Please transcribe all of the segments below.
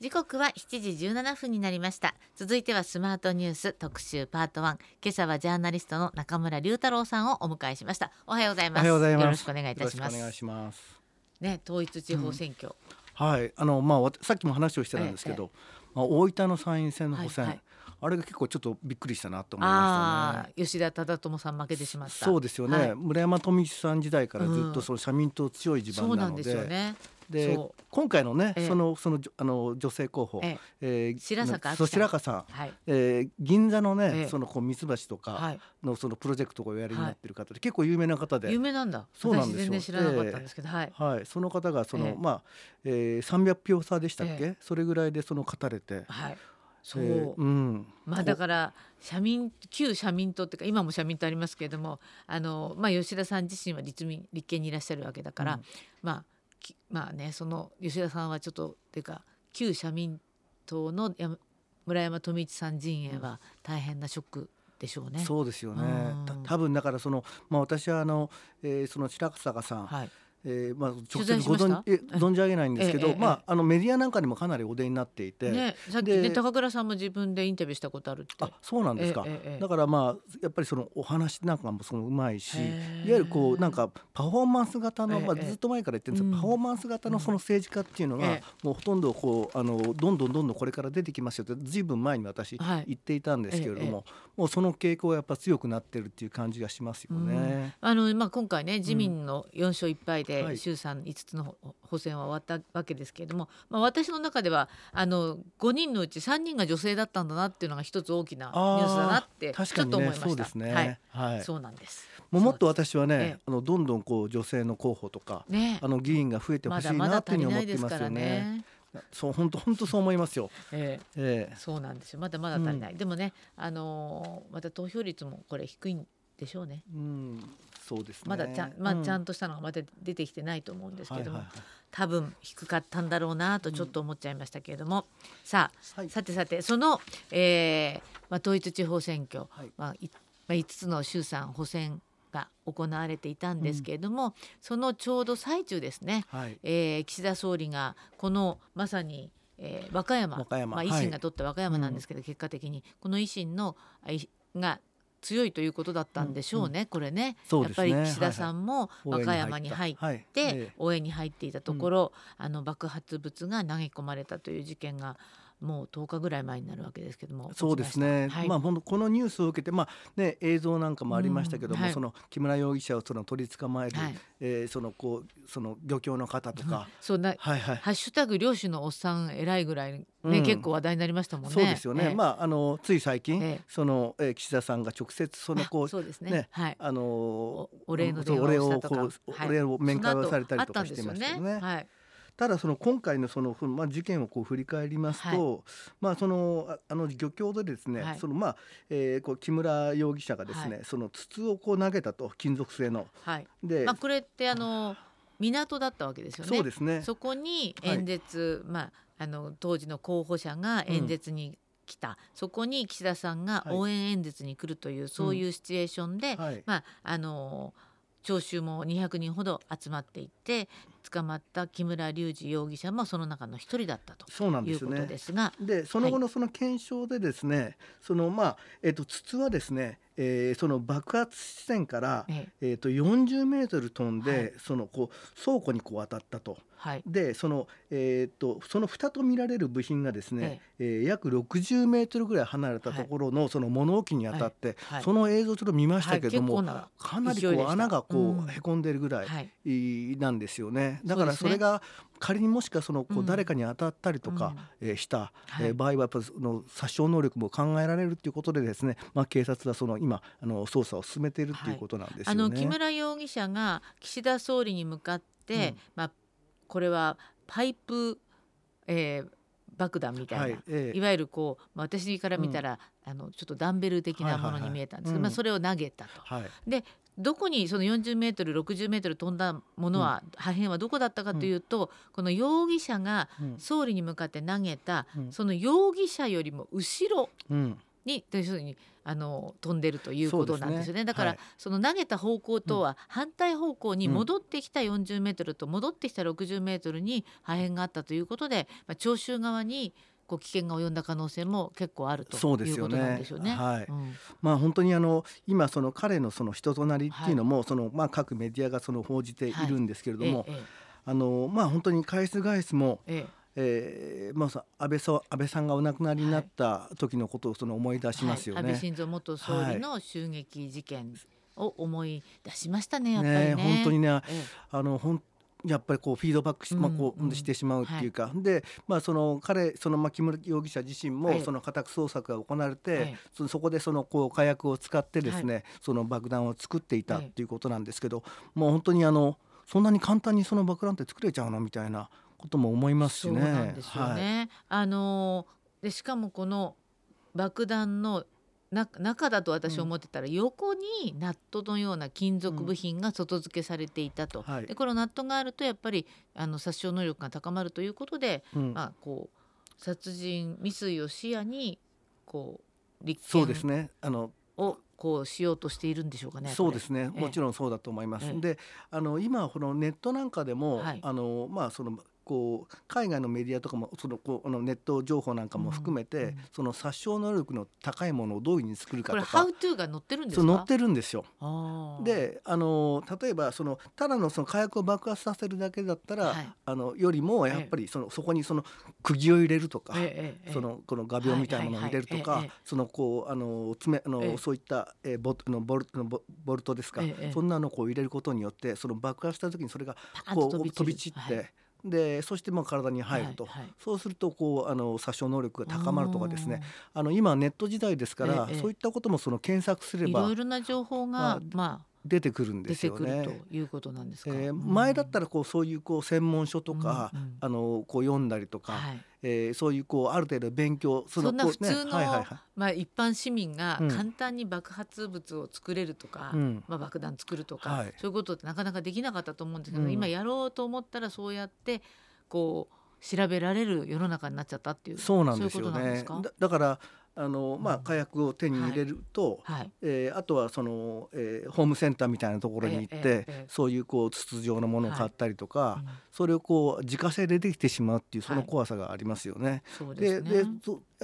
時刻は7時17分になりました。続いてはスマートニュース特集パート1今朝はジャーナリストの中村龍太郎さんをお迎えしました。おはようございます。よろしくお願いいたします。お願いします。ね統一地方選挙、うん、はい。あのまあさっきも話をしてたんですけど、ええ、まあ大分の参院選の補選、はいはい。あれが結構ちょっとびっくりしたなと思いましたね。吉田忠智さん負けてしまった。そうですよね。はい、村山富一さん時代からずっとその社民党強い地盤なので、うん、ね、で今回のね、えー、そのそのあの女性候補、えー、えー、白坂そ白坂さん、はい、えー、銀座のね、えー、そのこうミツバチとかのそのプロジェクトをおやりになってる方で、はい、結構有名な方で。有名なんだ。そうなんですよ。全然知らなかったんですけど、はい、はい、その方がその、まあ、えー、300票差でしたっけ、それぐらいでその語れて、はい。そう、えー、う。ん、まあだから社民旧社民党っていうか今も社民党ありますけれどもあの、まあ、吉田さん自身は立民立憲にいらっしゃるわけだから、うん、まあまあねその吉田さんはちょっとっていうか旧社民党の村山富一さん陣営は大変なショックでしょうね。そうですよね。多分だからそのまあ私はあの、えー、その白坂さん、はい、えー、まあ直接ご存え存じ上げないんですけど、ええ、まああのメディアなんかにもかなりお出になっていて、ね、さっきね高倉さんも自分でインタビューしたことあるって。あそうなんですか、え、だからまあやっぱりそのお話なんかもそのうまいしいわゆるこうなんかパフォーマンス型の、まあ、ずっと前から言ってるんですけど、パフォーマンス型のその政治家っていうのが、もうほとんどこうあのどんどんどんどんこれから出てきますよってずいぶん前に私言っていたんですけれども、もうその傾向がやっぱ強くなってるっていう感じがしますよね。あのまあ今回ね自民の4勝1敗で衆参5つの補選は終わったわけですけれども、まあ、私の中ではあの5人のうち3人が女性だったんだなっていうのが一つ大きなニュースだなってちょっと思いました。そうですね、はい、そうなんです。もうもっと私はね、ええ、あのどんどんこう女性の候補とか、ね、あの議員が増えてほしいなっていうふうに思ってますよね。そう本当本当そう思いますよ。ええ。ええ、そうなんですよ。まだまだ足りない。うん、でもね、あのー、また投票率もこれ低いんでしょうね。うん、そうです、ね、まだちゃん、まあ、ちゃんとしたのがまだ出てきてないと思うんですけども、はいはいはい、多分低かったんだろうなとちょっと思っちゃいましたけれども、うん、さあ、はい、さてさてその、えーまあ、統一地方選挙、はい、まあ、いまあ、5つの衆参補選が行われていたんですけれども、うん、そのちょうど最中ですね、はい、えー、岸田総理がこのまさにえー、和歌山まあ、維新が取った和歌山なんですけど、はい、結果的にこの維新のが強いということだったんでしょうね、うんうん、これね、ね、やっぱり岸田さんも和歌山に入って応援に入っていたところ、あの爆発物が投げ込まれたという事件がもう10日ぐらい前になるわけですけどもそうですね、はい、まあ、このニュースを受けて、まあね、映像なんかもありましたけども、うんはい、その木村容疑者をその取り捕まえる、はい、えー、そのこうその漁協の方とか、そうな、はいはい、ハッシュタグ漁師のおっさん偉いぐらいね、うん、結構話題になりましたもんね。そうですよね、えー、まああのつい最近、えー、その、えー、岸田さんが直接そのこうそうですね、ね、はい、あのお礼の電話をしたとか、お礼を面会をされたりとかしてましたよね。はいただその今回のその、まあ、事件をこう振り返りますと、はい、まあそのあの漁協でですね、はい、そのまあ、えー、こう木村容疑者がですね、はい、その筒をこう投げたと金属製の。で、まあ、これってあの港だったわけですよね。そうですね。そこに演説、まああの当時の候補者が演説に来た、うん、そこに岸田さんが応援演説に来るという、そういうシチュエーションで、まああの聴衆も200人ほど集まっていって捕まった木村隆二容疑者もその中の一人だったとそうなんですいうことですがでその後のその検証でですね、はい、そのまあ、えー、と筒はですねえー、その爆発地点から、ええ。ー、と40メートル飛んで、はい、そのこう倉庫にこう当たったと。はい、でその,、えーと、その蓋と見られる部品がですね、ええ。えー、約60メートルぐらい離れたところの、その物置に当たって、はい、その映像ちょっと見ましたけども、かなりこう穴がこうへこんでるぐらいなんですよね。だからそれが仮にもしかそのこう誰かに当たったりとか、した、え場合はやっぱその殺傷能力も考えられるということでですね、まあ、警察はその今あの捜査を進めているということなんです、ね、あの木村容疑者が岸田総理に向かって、うん、まあ、これはパイプ、えー、爆弾みたいな、はいええ、いわゆるこう、まあ、私から見たら、うん、あのちょっとダンベル的なものに見えたんですけど、まあ、それを投げたと。はい、でどこにその40メートル60メートル飛んだものは、うん、破片はどこだったかというと、うん、この容疑者が総理に向かって投げた、うん、その容疑者よりも後ろにというふうにあの飛んでるということなんですよね。ね。だから、はい、その投げた方向とは反対方向に戻ってきた40メートルと戻ってきた60メートルに破片があったということで、まあ、聴衆側にこう危険が及んだ可能性も結構あるということなんでしょうね。はい、うん、まあ本当にあの今その彼のその人となりっていうのも、はい、そのまあ各メディアがその報じているんですけれども、はい。ええ、あのまあ本当に返す返すも、えええーまあ、安倍さ安倍さんがお亡くなりになった時のことをその思い出しますよね。はい。はい、安倍晋三元総理の襲撃事件を思い出しましたね、やっぱりね。ね本当にね、ええ、あの本やっぱりこうフィードバックし,、まあ、こうしてしまうっていうか、で、まあ、その彼その木村容疑者自身もその家宅捜索が行われて、そそこでそのこう火薬を使ってですね、その爆弾を作っていたっていうことなんですけど、もう本当にあのそんなに簡単にその爆弾って作れちゃうの？みたいなことも思いますしね。そうなんですよね、はい、あのでしかもこの爆弾のな中だと私思ってたら、横にナットのような金属部品が外付けされていたと、うんはい、でこのナットがあるとやっぱりあの殺傷能力が高まるということで、うん、まあ、こう殺人未遂を視野にこう立件そうですね。あのをこうしようとしているんでしょうかね。そうですね。もちろんそうだと思います。ええ、で、あの今このネットなんかでも、はい、あのまあそのこう海外のメディアとかもそのこうあのネット情報なんかも含めて、その殺傷能力の高いものをどういうふうに作るかとかハウトゥーが載ってるんですか？載ってるんですよ。であの例えばそのただのその火薬を爆発させるだけだったら、はい、あのよりもやっぱりその、そこにその釘を入れるとか、ええ、そのこの画鋲みたいなものを入れるとか、そのこうあの爪あの、そういった、えー、ボのボルのボボルトですか、そんなのをこう入れることによってその爆発した時にそれがこう飛び散って。でそしてまあ体に入ると、はいはい、そうするとこうあの殺傷能力が高まるとかですね。あの今ネット時代ですから、ええ、そういったこともその検索すればいろいろな情報が、まあ出てくるんですよね。ということなんですか？えー、前だったらこうそういうこう専門書とか、うんうん、あのこう読んだりとか、はい、えー、そういうこうある程度勉強そのそんな普通の、ね。はいはいはい、まあ一般市民が簡単に爆発物を作れるとか、うん、まあ爆弾作るとか、はい、そういうことってなかなかできなかったと思うんですけど、うん、今やろうと思ったらそうやってこう調べられる世の中になっちゃったっていうそうなんですよねだからあのまあ、火薬を手に入れると、はい。はい、えー、あとはその、えー、ホームセンターみたいなところに行って、ええそういうこう筒状のものを買ったりとか、はい、それをこう自家製でできてしまうっていうその怖さがありますよね。そうで、ね、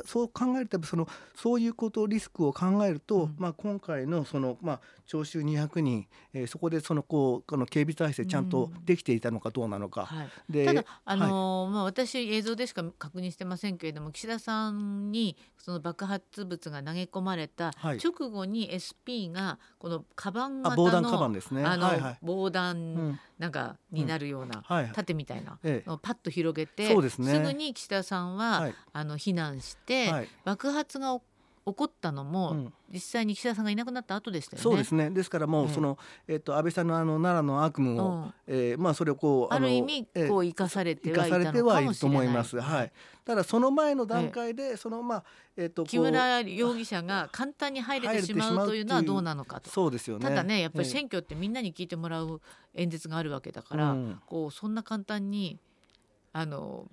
そう考えるとそのそういうことリスクを考えると、うん、まあ、今回のその、まあ、聴衆200人、えー、そこでそのこうこの警備体制ちゃんとできていたのかどうなのか。うんはい、でただ、あのー、まあ、私映像でしか確認してませんけれども岸田さんにその爆発物が投げ込まれた直後に SP がこのカバン型の防弾カバンですね、あの、はいはい、防弾なんかになるような盾みたいなのをパッと広げて、すぐに岸田さんは、あの避難して、爆発が起こったのも、うん、実際に岸田さんがいなくなった後でしたよね。そうですね。ですからもうその、えー、えー、と安倍さんのあの奈良の悪夢を、うん、えー、まあそれをこうある意味こう生かされてはいたのかもしれない。います。はい。ただその前の段階で、えー、そのまあえっ、ー、と木村容疑者が簡単に入れてしまうというのはどうなのかと。そうですよね。ただねやっぱり選挙ってみんなに聞いてもらう演説があるわけだから、うん、こうそんな簡単にあの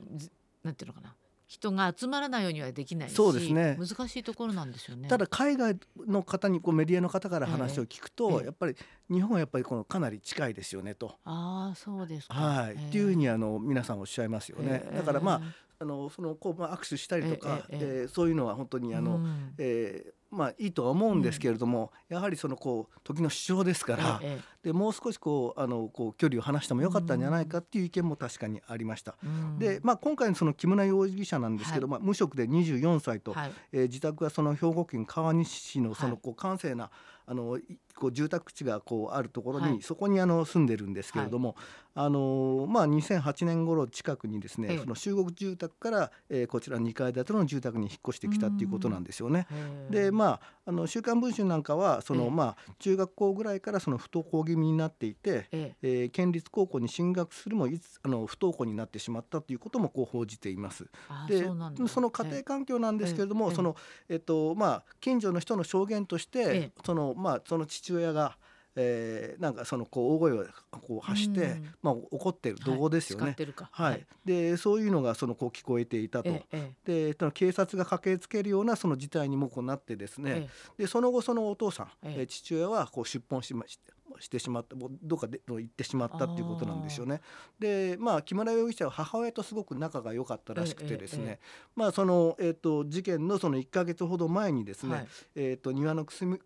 なんていうのかな。人が集まらないようにはできないそうですね。難しいところなんですよね。ただ海外の方にこうメディアの方から話を聞くと、ええ、やっぱり日本はやっぱりこのかなり近いですよねと。ああそうですか。はい、えっていうふうにあの皆さんおっしゃいますよね、だからまああのそのこう、まあ、握手したりとか、えええー、そういうのは本当にあの、うん、えーまあいいとは思うんですけれども、うん、やはりそのこう時の主張ですから、ええ、でもう少しこうあのこう距離を離してもよかったんじゃないかっていう意見も確かにありました。うん、で、まあ、今回のその木村容疑者なんですけど、はい、まあ、無職で24歳と、はい、えー、自宅はその兵庫県川西市のそのこう閑静な、あのこう住宅地がこうあるところに、はい、そこにあの住んでるんですけれども、はい、あのまあ、2008年頃近くにですね、ええ、その集合住宅から、えー、こちら2階建ての住宅に引っ越してきたっていうことなんですよね。でまああの週刊文春なんかはその、まあ、中学校ぐらいからその不登校気味になっていて、ええ。ー、県立高校に進学するもいつあの不登校になってしまったということもこう報じています。でその家庭環境なんですけれども、そのえっとまあ、近所の人の証言として、そのまあ、その父親がえー、なんかそのこう大声をこう発して、まあ、怒ってる動画ですよね。はい、はい、でそういうのがそのこう聞こえていたと。ええ、で警察が駆けつけるようなその事態にもこうなってですね、え、でその後そのお父さん、え父親はこう出奔しましてしてしまったどっかで行ってしまったっていうことなんですよね。でまあ木村容疑者は母親とすごく仲が良かったらしくてですね、えええ、まあその、えーと、事件のその1か月ほど前にですね、はい、えーと、庭の草む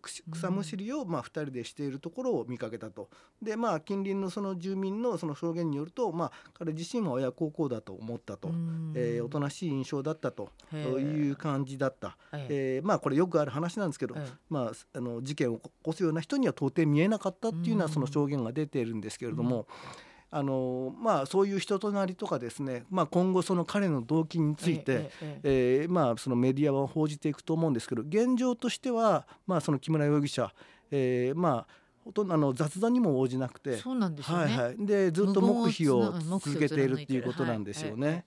しりを、まあ、2人でしているところを見かけたと。でまあ近隣のその住民のその証言によると、まあ、彼自身は親孝行だと思ったと、えー、おとなしい印象だったと。いう感じだった、えー、まあこれよくある話なんですけど、まあ、あの事件を起こすような人には到底見えなかったっていうようなその証言が出ているんですけれども。あのまあ、そういう人となりとかですね、まあ、今後その彼の動機について、えええー、まあ、そのメディアは報じていくと思うんですけど現状としては、まあ、その木村容疑者、えー、まあほとんどあの雑談にも応じなくてそうなんです、ね、はいはい、でずっと黙秘を続けているっていうことなんですよね。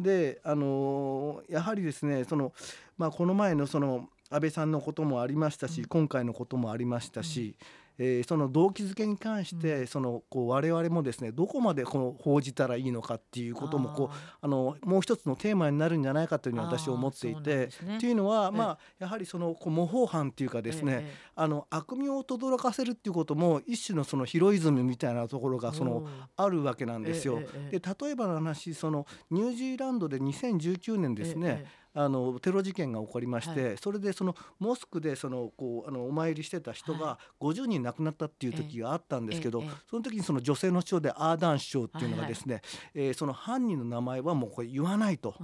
であのやはりですねその、まあ、この前のその安倍さんのこともありましたし、うん、今回のこともありましたし、うんえー、その動機づけに関して、うん、そのこう我々もですねどこまでこの報じたらいいのかっていうこともこうあのもう一つのテーマになるんじゃないかというふうに私は思っていて、ね、っていうのは、まあ、やはりそのこう模倣犯っていうかですね、あの悪名を轟かせるっていうことも一種のそのヒロイズムみたいなところがそのあるわけなんですよ。で例えばの話そのニュージーランドで2019年ですね、あのテロ事件が起こりまして、はい、それでそのモスクでそのこうあのお参りしてた人が50人亡くなったっていう時があったんですけど、その時にその女性の首相でアーダーン首相っていうのがですね、はいはい、えー、その犯人の名前はもうこれ言わないと、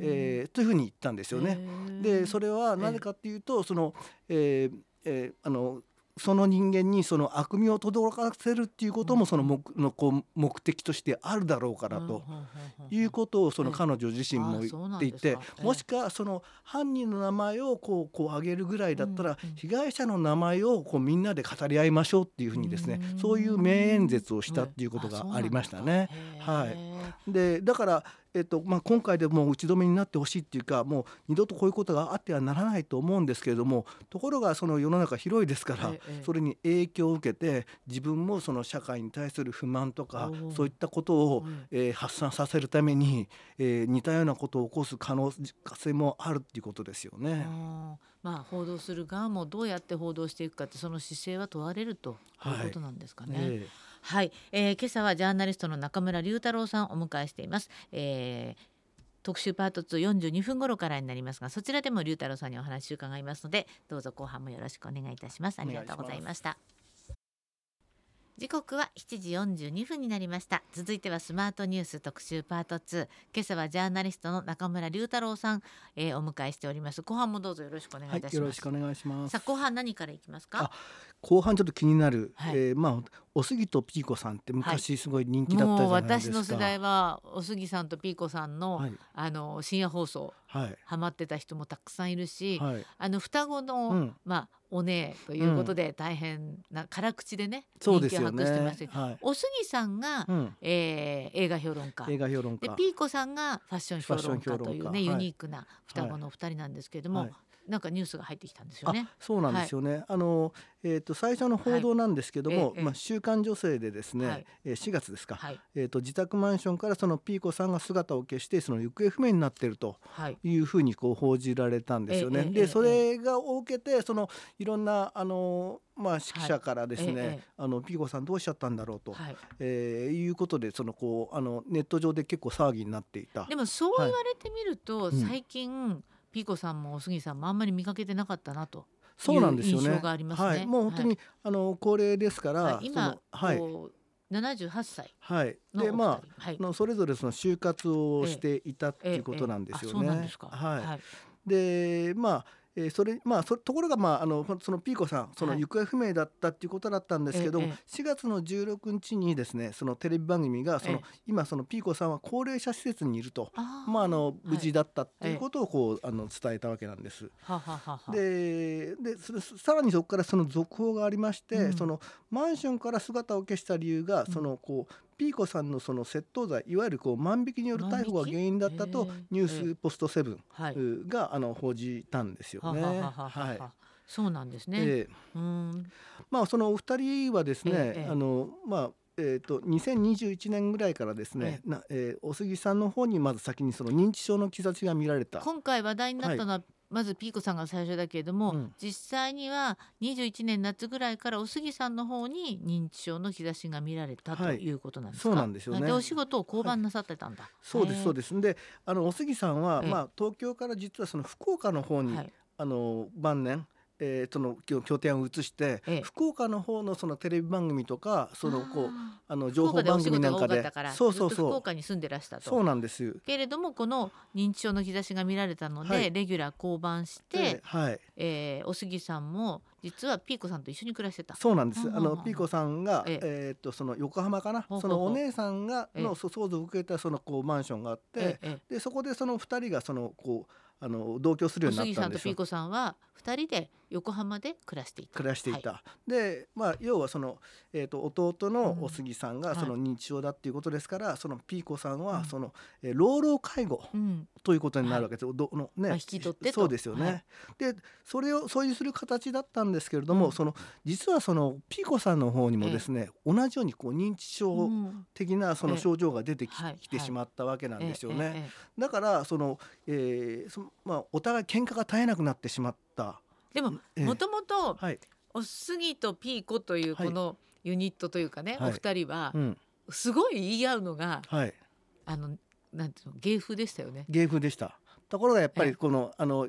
えー、というふうに言ったんですよね。でそれはなぜかっていうとその、えーえー、あのその人間にその悪名を轟かせるっていうこともその目のこう目的としてあるだろうからということをその彼女自身も言っていてもしかその犯人の名前をこうこう挙げるぐらいだったら被害者の名前をこうみんなで語り合いましょうっていうふうにですねそういう名演説をしたっていうことがありましたね。はい、でだからえっとまあ、今回でもう打ち止めになってほしいっていうかもう二度とこういうことがあってはならないと思うんですけれどもところがその世の中広いですから、それに影響を受けて自分もその社会に対する不満とかそういったことを、えー、発散させるために、えー、似たようなことを起こす可能性もあるっていうことですよね。まあ、報道する側もどうやって報道していくかってその姿勢は問われるということなんですかね。はい。えーはい、えー、今朝はジャーナリストの中村龍太郎さんをお迎えしています。えー特集パート242分頃からになりますがそちらでも龍太郎さんにお話を伺いますのでどうぞ後半もよろしくお願いいたします。ありがとうございました。時刻は7時42分になりました。続いてはスマートニュース特集パート2今朝はジャーナリストの中村龍太郎さん、えー、お迎えしております。後半もどうぞよろしくお願いいたします、はい、よろしくお願いします。さあ後半何からいきますか？後半ちょっと気になる、はい、えー、まあおすぎとピーコさんって昔すごい人気だったじゃないですか、はい、私の世代はおすぎさんとピーコさんの、はい、あの深夜放送、はい、ハマってた人もたくさんいるし、はい、あの双子の、うん、まあお姉ということで大変な辛口でね、人気を博してます、ねはい、おすぎさんが、うん、えー、映画評論家。映画評論家。でピーコさんがファッション評論家というねユニークな双子のお二人なんですけれども、なんかニュースが入ってきたんですよね。そうなんですよね。はい、あのえっ、ー、と最初の報道なんですけども、はい、まあ週刊女性でですね、はい、えー、4月ですか。はい、えっ、ー、と自宅マンションからそのピーコさんが姿を消してその行方不明になっているとい。うふうにこう報じられたんですよね。でそれがを受けてそのいろんなあのまあ、指揮者からですね、はい、あのピーコさんどうしちゃったんだろうと、はい、えー、いうことでそのこうあのネット上で結構騒ぎになっていた。でもそう言われてみると、最近、うんピーコさんもお杉さんもあんまり見かけてなかったなとそうなんですよね。がありますね。はい、もう本当に、はい、あの高齢ですから、はい、今はい。78歳はい、でまあ、はい、のそれぞれその就活をしていたっていうことなんですよね。はい、でまあえー、それまあそところが、まあ、あのそのピーコさんその行方不明だったっていうことだったんですけども、はい、4月の16日にですねそのテレビ番組がその、今そのピーコさんは高齢者施設にいるとまあ、あの無事だったっていうことをこう、あの伝えたわけなんです。ででさらにそこからその続報がありまして、うん、そのマンションから姿を消した理由がそのこうピーコさんのその窃盗罪いわゆるこう万引きによる逮捕が原因だったとニュースポストセブンがあの報じたんですよね。はい。そうなんですね。えー、うん。まあそのお二人はですね、えー、あのまあえーと、と2021年ぐらいからですね、ええなえー、お杉さんの方にまず先にその認知症の兆しが見られた。今回話題になったのは、はい、まずピーコさんが最初だけれども、うん、実際には21年夏ぐらいからお杉さんの方に認知症の兆しが見られたとい。うことなんですか、はい、そうなんですよね。でお仕事を交番なさってたんだ、はい、そうですそうです。であのお杉さんは、まあ、東京から実はその福岡の方に、あの晩年えー、その拠点を移して、ええ、福岡の方のそのテレビ番組とかそのこうあの情報番組なんかで。そうそうそう。福岡に住んでらしたと。そうなんです。けれどもこの認知症の兆しが見られたので、はい、レギュラー降板して、はい、えー、お杉さんも実はピーコさんと一緒に暮らしてた。そうなんです、あのピーコさんが、ええ。ー、っとその横浜かな？そのお姉さんがの相続を受けたそのこうマンションがあって、でそこでその2人がそのこうあの同居するようになったんですよ。さんとピーコさんは2人で横浜で暮らしていた。暮らしていた。はい、で、まあ要はそのえっ、ー、と弟のお杉さんがその認知症だっていうことですから、うんはい、そのピーコさんはその、えー、老老介護ということになるわけです。うん、どのね、引き取ってそうですよね。はい、で、それをそういうする形だったんですけれども、うん、その実はそのピーコさんの方にもですね、えー、同じようにこう認知症的なその症状が出てき,、てしまったわけなんですよね。だからその、えー、そまあお互い喧嘩が絶えなくなってしまった。でももともとおすぎとピーコというこのユニットというかね、はい、お二人はすごい言い合うのが、はい、あのなんていうの芸風でしたよね。芸風でした。ところがやっぱりこのあの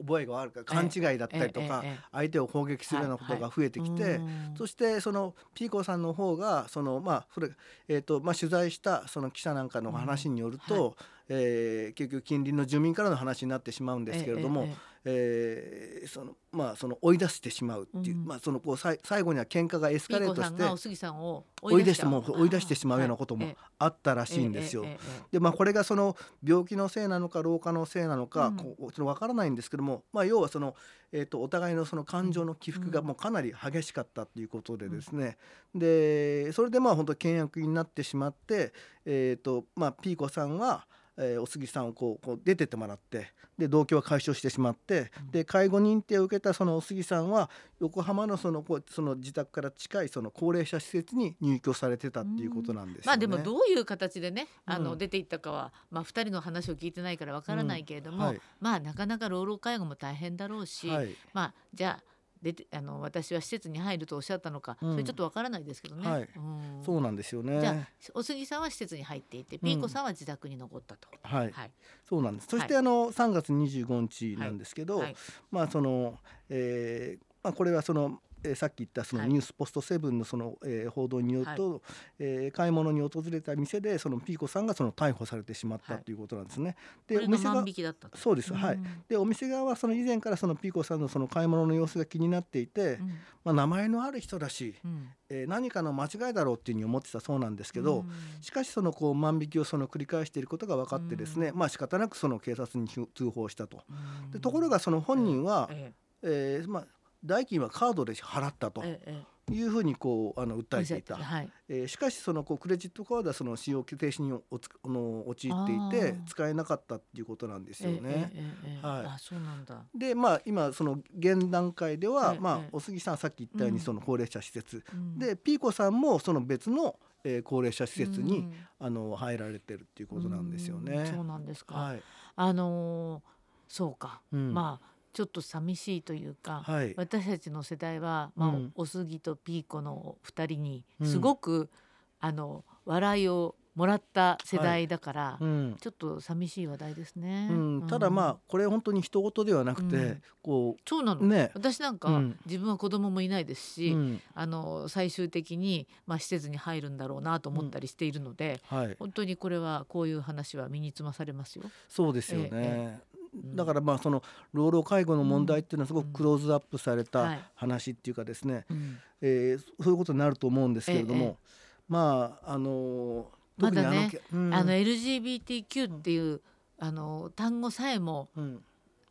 覚えが悪く勘違いだったりとか相手を攻撃するようなことが増えてきてそしてそのピーコさんの方がそのまあそれえとまあ取材したその記者なんかの話によるとえ結局近隣の住民からの話になってしまうんですけれどもえー、そのまあその追い出してしまうっていう、うん、まあそのこうさい最後には喧嘩がエスカレートしてお杉さんを追い出しても追い出してしまうようなこともあったらしいんですよ。でまあこれがその病気のせいなのか老化のせいなのか、うん、こうちょっとわからないんですけども、まあ要はそのえーと、お互いのその感情の起伏がもうかなり激しかったっていうことでですね、うん、でそれでまあ本当倹約になってしまって、えーとまあ、ピーコさんはえー、お杉さんをこうこう出てってもらってで同居は解消してしまって、うん、で介護認定を受けたそのお杉さんは横浜のそのこうその自宅から近いその高齢者施設に入居されてたっていうことなんです、ね、まあでもどういう形でねあの、出ていったかは、まあ、2人の話を聞いてないからわからないけれども、うん。はい、まあなかなか老老介護も大変だろうし、はい、まあじゃあ出てあの私は施設に入るとおっしゃったのか、うん、それちょっとわからないですけどね、はい。うん、そうなんですよね。じゃあお杉さんは施設に入っていて、ピーコさんは自宅に残ったと、はい、はい、そうなんです。そして、あの3月25日なんですけど、まあその、えーまあ、これはそのえー、さっき言ったそのニュースポストセブンのその、えー、報道によると、はい、えー、買い物に訪れた店でそのピーコさんがその逮捕されてしまったとい。うことなんですね。でお店がそうです、はい。でお店側はその以前からそのピーコさんのその買い物の様子が気になっていて、うん、まあ、名前のある人だし、うん、えー、何かの間違いだろうっていうふうに思ってたそうなんですけど、うん、しかしそのこう万引きをその繰り返していることが分かってですね、うん、まあ仕方なくその警察に通報したと。でところがその本人は、ええ。えー、まあ代金はカードで払ったと。いうふうにこうあの訴えていた、はい、えー、しかしそのこうクレジットカードはその使用停止におつあの陥っていて使えなかったっていうことなんですよね。はい、あそうなんだ。でまあ今その現段階では、まあ、お杉さんさっき言ったようにその高齢者施設、うん、でピーコさんもその別のえー、高齢者施設に、うん、あの入られてるっていうことなんですよね。そうなんですか。はい、あのー、そうか、うん、まあちょっと寂しいというか、はい、私たちの世代は、まあ、うん、おすぎとピーコの2人にすごく、うん、あの笑いをもらった世代だから、はいうん、ちょっと寂しい話題ですね。うん、ただまあこれ本当に一言ではなくて、うん、こうそうなの、ね、私なんか、うん、自分は子供もいないですし、あの最終的にまあ施設に入るんだろうなと思ったりしているので、はい、本当にこれはこういう話は身につまされますよ。そうですよね。ええだからまあその老老介護の問題っていうのはすごくクローズアップされた話っていうかですね、えそういうことになると思うんですけれども、まああのまだね、あの LGBTQ っていう、あの単語さえも、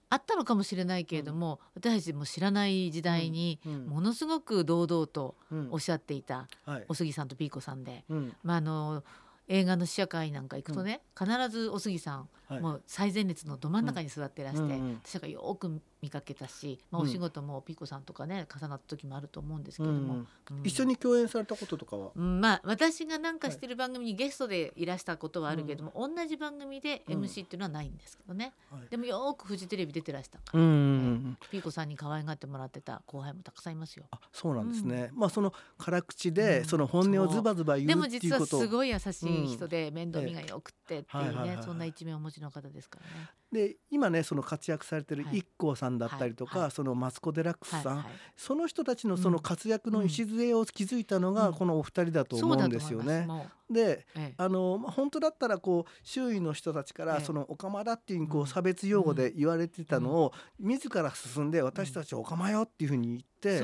あったのかもしれないけれども、私たちも知らない時代にものすごく堂々とおっしゃっていた、お杉さんとピーコさんで、まああの映画の試写会なんか行くとね、必ずお杉さんもう最前列のど真ん中に座ってらして、私がよく見かけたし、まあ、お仕事もピコさんとかね重なった時もあると思うんですけども、一緒に共演されたこととかは、まあ私がなんかしてる番組にゲストでいらしたことはあるけども、同じ番組で MC っていうのはないんですけどね、でもよくフジテレビ出てらしたから、ピーコさんに可愛がってもらってた後輩もたくさんいますよ。あそうなんですね、まあその辛口でその本音をズバズバ言うっていうことでも実はすごい優しい人で面倒見がよくってっていうね、そんな一面をお持ちの方ですからね。で今ねその活躍されてる IKKO さんだったりとか、はい、そのマツコ・デラックスさん、はい。はい、その人たちのその活躍の礎を築いたのがこのお二人だと思うんですよね。で、ええ、あの本当だったらこう周囲の人たちからそのオカマだっていうこう差別用語で言われてたのを自ら進んで私たちオカマよっていうふうに言って。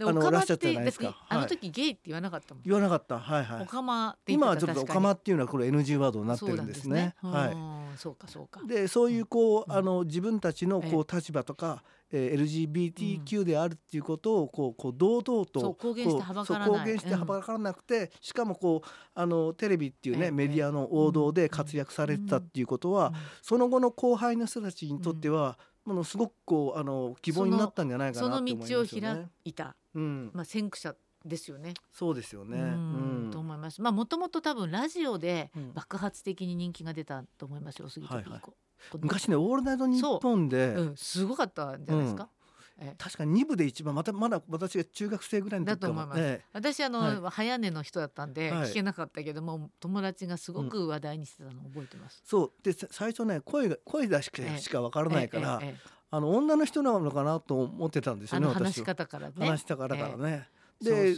あのらっしゃったじゃないですか。あの時ゲイって言わなかったもん。言わなかった。はいはい。オカマ今はちょっとオカマっていうのはこれ NG ワードになってるんですね。はい。そうかそうか。でそういうこうあの自分たちのこう立場とかえー、LGBTQ であるっていうことをこうこう堂々と公言してはばからない。公言してはばからなくて、しかもこうあのテレビっていうね、メディアの王道で活躍されてたっていうことは、その後の後輩の人たちにとっては、ものすごくこうあの希望になったんじゃないかなと思いますよね。その道を開いた、うん、まあ先駆者ですよね。そうですよね。うん、と思います。まあもともと多分ラジオで爆発的に人気が出たと思いますよ、杉田ピーコ。昔ね「オールナイトニッポンで」うん、すごかったんじゃないですか？確かに2部で一番またまだ私が中学生ぐらいの時だと思います、ええ、私あの、はい、早寝の人だったんで聞けなかったけども、はい、友達がすごく話題にしてたのを覚えてます、うん、そう。で最初ね声が声出しかしかわからないから、え、あの女の人なのかなと思ってたんですよね話し方からね。話したからからね、で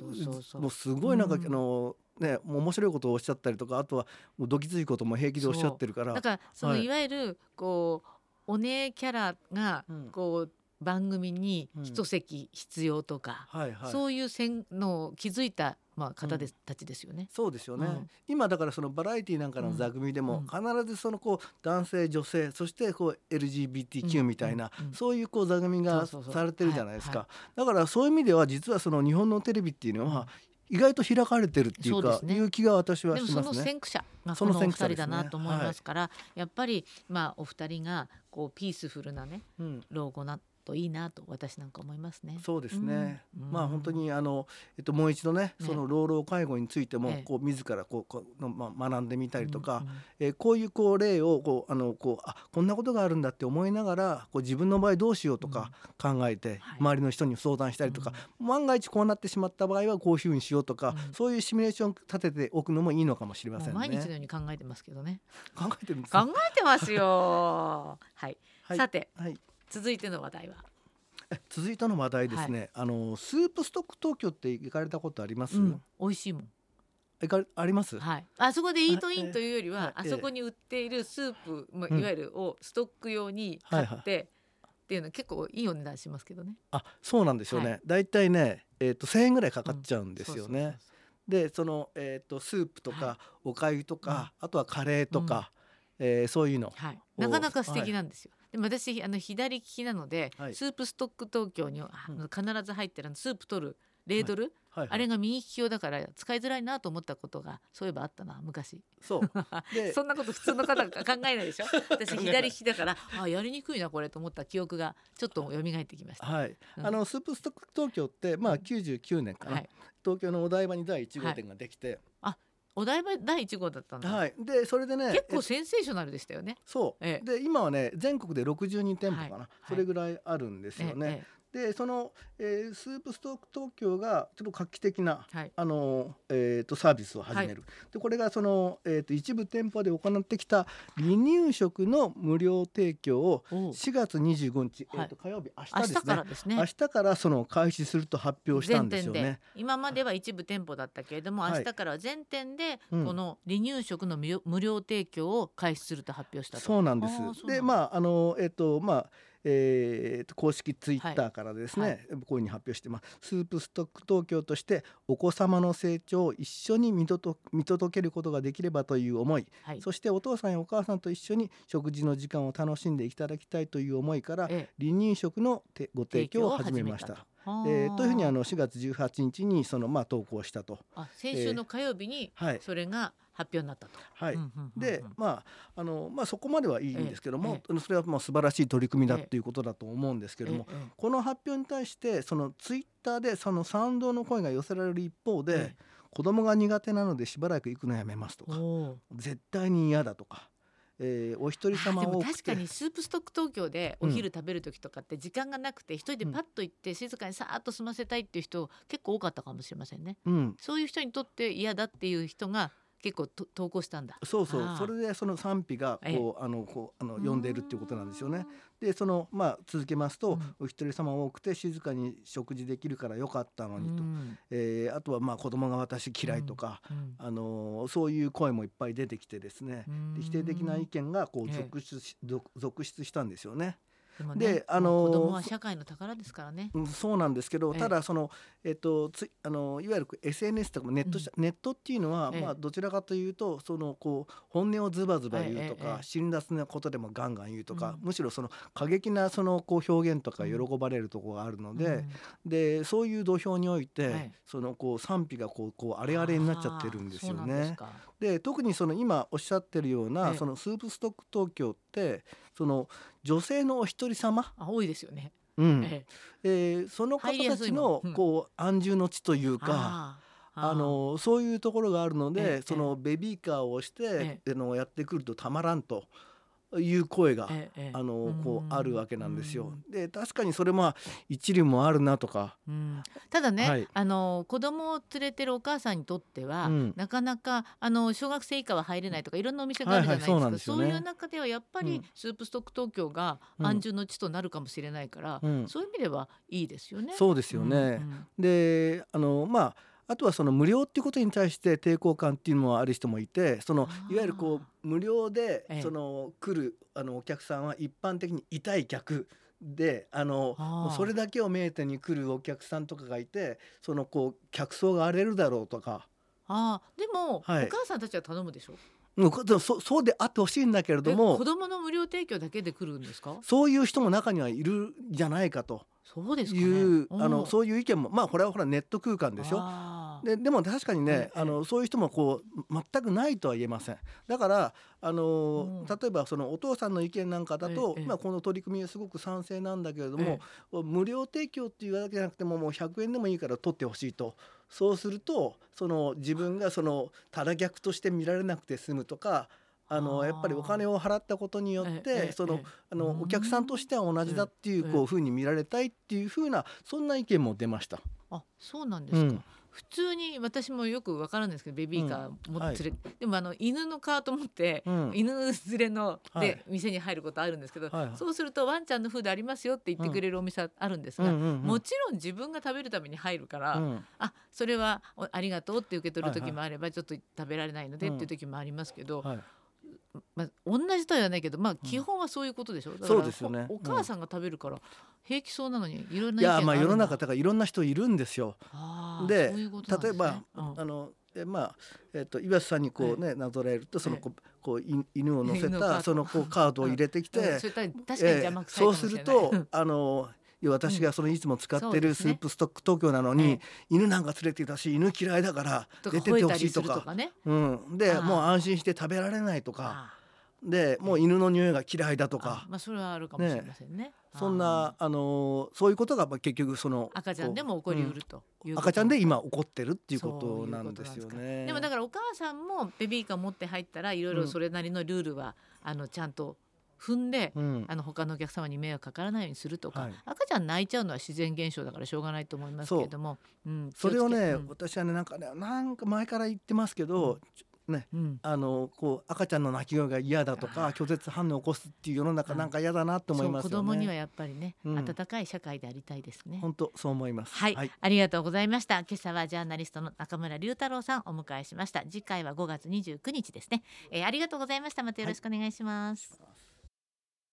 もうすごいなんか、うん、あのね、もう面白いことをおっしゃったりとかあとはもうどきついことも平気でおっしゃってるから。だからその、い、わゆるこうお姉キャラがこう、番組に一席必要とか、うんはいはい、そういう線の気づいたまあ方で、うん、たちですよね。そうですよね、うん、今だからそのバラエティーなんかの座組でも必ずそのこう男性女性そしてこう LGBTQ みたいな、そういうこう座組がされてるじゃないですか。だからそういう意味では実はその日本のテレビっていうのは、意外と開かれてるっていうか、ね、いう気が私はしますね。その先駆者がこのお二人だなと思いますから、ねはい、やっぱりまあお二人がこうピースフルなね、うん、老後なといいなと私なんか思いますね。そうですね。うん、まあ本当にあのえっともう一度ね、その老老介護についても、こう自らこうこうのまあ学んでみたりとか、うんうん、えこういうこう例をこうあのこうあこんなことがあるんだって思いながらこう自分の場合どうしようとか考えて、周りの人に相談したりとか、万が一こうなってしまった場合はこういうふうにしようとか、そういうシミュレーション立てておくのもいいのかもしれませんね。毎日のように考えてますけどね。考えてるんです考えてますよ。はい。さて、はい、続いての話題は？続いての話題ですね、はい、あのスープストック東京って行かれたことあります、うん、美味しいもん。あります、はい、あそこでイートインというよりは、あそこに売っているスープ、まあ、いわゆるをストック用に買って、っていうのは結構いいお値段しますけどね。あそうなんですよね。だい。たいね、えーと、1,000円ぐらいかかっちゃうんですよね。でその、えーと、スープとか、おかゆとか、あとはカレーとか、うん、えー、そういうの、はい、なかなか素敵なんですよ。でも私あの左利きなので、はい、スープストック東京に必ず入ってるスープ取るレードル、はい。はいはい、あれが右利き用だから使いづらいなと思ったことがそういえばあったな昔。そう。そんなこと普通の方が考えないでしょ？私左利きだからあやりにくいなこれと思った記憶がちょっと蘇ってきました、はい、うん、あのスープストック東京ってまあ99年かな、はい、東京のお台場に第1号店ができて、あお台場第一号だったんだ。はい。でそれでね結構センセーショナルでしたよね。そう。ええ、で今はね全国で62店舗かな、はい、それぐらいあるんですよね。えでその、えー、スープストック東京がちょっと画期的な、はい、あのえーと、サービスを始める、はい、でこれがその、えーと、一部店舗で行ってきた離乳食の無料提供を4月25日、えーと、火曜日明日ですね。明日からですね。明日からその開始すると発表したんですよね。今までは一部店舗だったけれども、明日からは全店でこの離乳食の無料提供を開始すると発表したそうなんです。でまああのえっ、ー、とまあえー、公式ツイッターからですね、はい、こういうふうに発表してます。スープストック東京としてお子様の成長を一緒に見届けることができればという思い、はい、そしてお父さんやお母さんと一緒に食事の時間を楽しんでいただきたいという思いから、ええ、離乳食のご提供を始めました。えー、というふうにあの4月18日にそのまあ投稿したと。あ先週の火曜日にそれが発表になったと。はい、でまああのまあそこまではいいんですけども、それはまあ素晴らしい取り組みだっていうことだと思うんですけども、この発表に対してそのツイッターでその賛同の声が寄せられる一方で、子供が苦手なのでしばらく行くのやめますとか絶対に嫌だとか。えー、お一人様を確かにスープストック東京でお昼食べる時とかって時間がなくて一人でパッと行って静かにさーっと済ませたいっていう人結構多かったかもしれませんね、うん、そういう人にとって嫌だっていう人が結構と投稿したんだ。そうそう。それでその賛否がこうあのこうあの読んでいるっていうことなんですよね。でそのまあ続けますと、うん、お一人様多くて静かに食事できるからよかったのにと、うん、えー、あとはまあ子供が私嫌いとか、うん、あのそういう声もいっぱい出てきてですね、否定的な意見がこう続出し、ええ、続出したんですよね。でね、であの子供は社会の宝ですからね。そうなんですけど、ただそのえっとつあのいわゆる SNS とかネット、うん、ネットっていうのは、まあどちらかというとそのこう本音をズバズバ言うとか、辛辣なことでもガンガン言うとか、むしろその過激なそのこう表現とか喜ばれるところがあるので、でそういう土俵において、そのこう賛否がこうこうあれあれになっちゃってるんですよね。で特にその今おっしゃってるような、そのスープストック東京ってその女性のお一人様？あ多いですよね。うん。ええ。ー、その方たちのこう安住の地というか。あのそういうところがあるので、そのベビーカーをして、えのやってくるとたまらんという声が、ええ、あのこうあるわけなんですよ。で確かにそれも一理もあるなとか。うん、ただね、はい、あの子供を連れてるお母さんにとっては、うん、なかなかあの小学生以下は入れないとかいろんなお店があるじゃないですか、はいはいそうね、そういう中ではやっぱりスープストック東京が安住の地となるかもしれないから、うん、そういう意味ではいいですよね。そうですよね。であのまああとはその無料っていうことに対して抵抗感っていうのもある人もいてそのいわゆるこう無料でその来るあのお客さんは一般的に痛い客であのそれだけを目当てに来るお客さんとかがいてそのこう客層が荒れるだろうとか。あでも、はい、お母さんたちは頼むでしょ？そそうであってほしいんだけれども子供の無料提供だけで来るんですか？そういう人も中にはいるんじゃないかと。そうです、ね、いうあのそういう意見もまあこれはほらネット空間でしょ？ででも確かにね、あのそういう人もこう全くないとは言えません。だからあの、例えばそのお父さんの意見なんかだと、まあ、この取り組みはすごく賛成なんだけれども、無料提供っていうわけじゃなくてももう100円でもいいから取ってほしいと。そうするとその自分がそのただ逆として見られなくて済むとかあのやっぱりお金を払ったことによってそのあのお客さんとしては同じだっていうこうふうに見られたいっていうふうなそんな意見も出ました。あそうなんですか、うん普通に私もよく分からないんですけどベビーカー持って連れ、うんはい、でもあの犬のカート持って、うん、犬連れので、店に入ることあるんですけど、はい、そうするとワンちゃんのフードありますよって言ってくれるお店あるんですが、うん、もちろん自分が食べるために入るから、うん、あそれはありがとうって受け取る時もあれば、ちょっと食べられないのでっていう時もありますけど。はいまあ、同じとは言わないけど、まあ、基本はそういうことでしょ、うん、そうですよね。お母さんが食べるから平気そうなのにいろんな意見があるいやまあ世の中だからいろんな人いるんですよ。で、ね、例えば、うん、あのえまあえっと岩瀬さんにこうね、なぞらえるとそのこ,、こう犬を乗せたそのこうカードを入れてきて、そうすると あの私がそのいつも使ってるスープストック東京なのに、犬なんか連れていたし犬嫌いだから出てってほしいとか。うん、でもう安心して食べられないとか。でもう犬の匂いが嫌いだとか、まあ、それはあるかもしれませんね。ね。そんなあのそういうことが結局その赤ちゃんでも起こりうるとうん、赤ちゃんで今起こってるっていうことなんですよね。でもだからお母さんもベビーカー持って入ったらいろいろそれなりのルールは、うん、あのちゃんと踏んで、うん、あの他のお客様に迷惑かからないようにするとか、はい、赤ちゃん泣いちゃうのは自然現象だからしょうがないと思いますけれどもそ,、うん、それをね、私はねなんかねなんか前から言ってますけど、ね、うん、あのこう赤ちゃんの泣き声が嫌だとか拒絶反応を起こすっていう世の中なんか嫌だなと思います、ね、子供にはやっぱりね、うん、温かい社会でありたいですね。本当そう思います、はい、はい、ありがとうございました。今朝はジャーナリストの中村龍太郎さんお迎えしました。次回は5月29日ですね。えー、ありがとうございました。またよろしくお願いします。はい